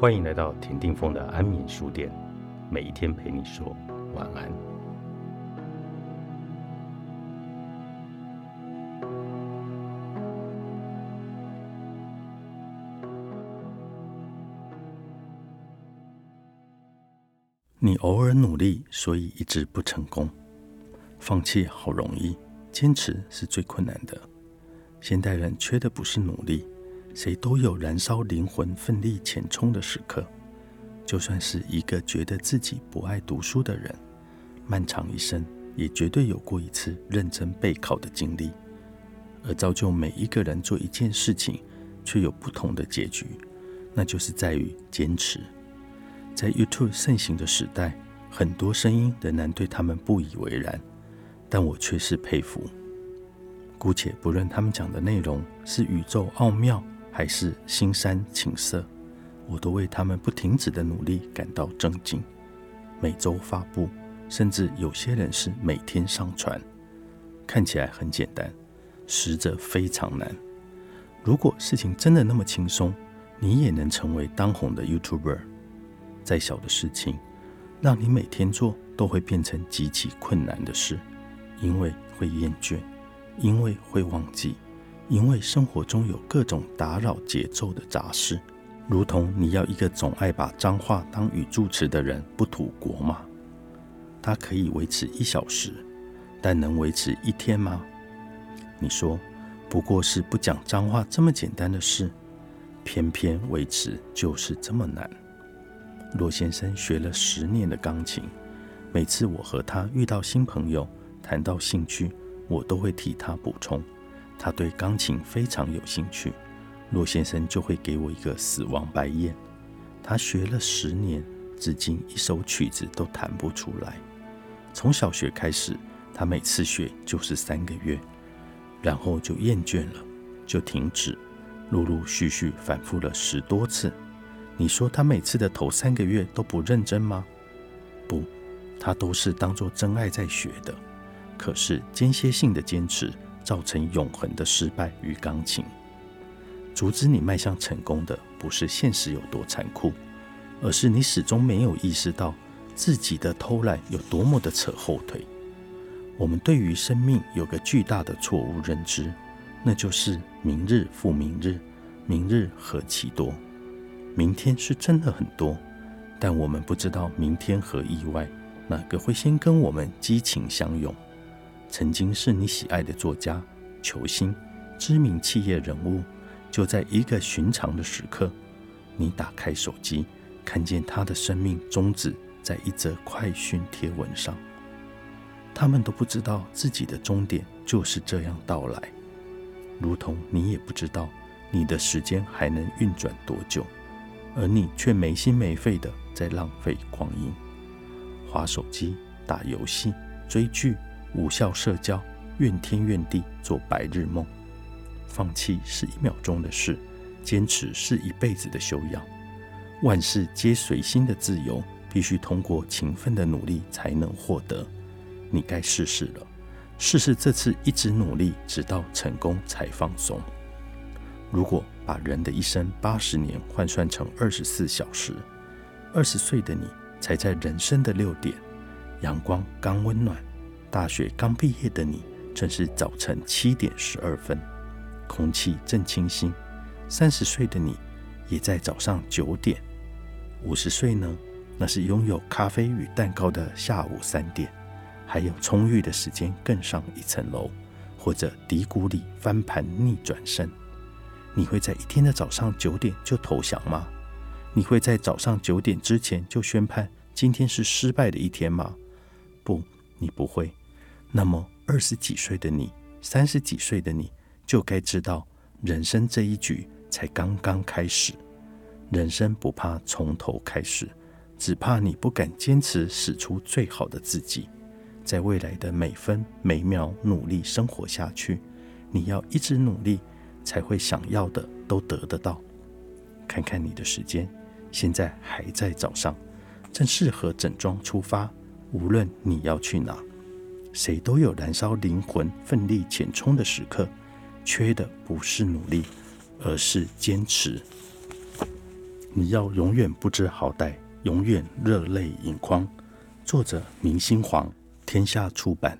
欢迎来到田定峰的安眠书店，每一天陪你说晚安。你偶尔努力，所以一直不成功。放弃好容易，坚持是最困难的。现代人缺的不是努力。谁都有燃烧灵魂、奋力前冲的时刻。就算是一个觉得自己不爱读书的人，漫长一生也绝对有过一次认真备考的经历。而造就每一个人做一件事情却有不同的结局，那就是在于坚持。在 YouTube 盛行的时代，很多声音仍然对他们不以为然，但我却是佩服。姑且不论他们讲的内容是宇宙奥妙。还是心山景色，我都为他们不停止的努力感到震惊。每周发布，甚至有些人是每天上传。看起来很简单，实则非常难。如果事情真的那么轻松，你也能成为当红的 YouTuber。再小的事情，让你每天做都会变成极其困难的事，因为会厌倦，因为会忘记。因为生活中有各种打扰节奏的杂事，如同你要一个总爱把脏话当语助词的人不吐国吗？它可以维持一小时，但能维持一天吗？你说，不过是不讲脏话这么简单的事，偏偏维持就是这么难。骆先生学了十年的钢琴，每次我和他遇到新朋友，谈到兴趣，我都会替他补充。他对钢琴非常有兴趣，骆先生就会给我一个死亡白眼。他学了十年，至今一首曲子都弹不出来。从小学开始，他每次学就是三个月，然后就厌倦了，就停止，陆陆续续反复了十多次。你说他每次的头三个月都不认真吗？不，他都是当做真爱在学的。可是间歇性的坚持。造成永恒的失败与钢琴，阻止你迈向成功的不是现实有多残酷，而是你始终没有意识到自己的偷懒有多么的扯后腿。我们对于生命有个巨大的错误认知，那就是明日复明日，明日何其多。明天是真的很多，但我们不知道明天和意外哪个会先跟我们激情相拥。曾经是你喜爱的作家、球星、知名企业人物，就在一个寻常的时刻，你打开手机，看见他的生命终止在一则快讯贴文上。他们都不知道自己的终点就是这样到来，如同你也不知道你的时间还能运转多久，而你却没心没肺的在浪费光阴，划手机、打游戏、追剧。无效社交，怨天怨地，做白日梦。放弃是一秒钟的事，坚持是一辈子的修养。万事皆随心的自由，必须通过勤奋的努力才能获得。你该试试了，试试这次一直努力，直到成功才放松。如果把人的一生八十年换算成二十四小时，二十岁的你才在人生的六点，阳光刚温暖。大学刚毕业的你，正是早晨七点十二分，空气正清新。三十岁的你，也在早上九点。五十岁呢，那是拥有咖啡与蛋糕的下午三点，还有充裕的时间更上一层楼，或者低谷里翻盘逆转身。你会在一天的早上九点就投降吗？你会在早上九点之前就宣判今天是失败的一天吗？不，你不会。那么，二十几岁的你，三十几岁的你，就该知道，人生这一局才刚刚开始。人生不怕从头开始，只怕你不敢坚持使出最好的自己，在未来的每分每秒努力生活下去。你要一直努力，才会想要的都得得到。看看你的时间，现在还在早上，正适合整装出发。无论你要去哪。谁都有燃烧灵魂、奋力前冲的时刻，缺的不是努力，而是坚持。你要永远不知好歹，永远热泪盈眶。作者：明星黄，天下出版。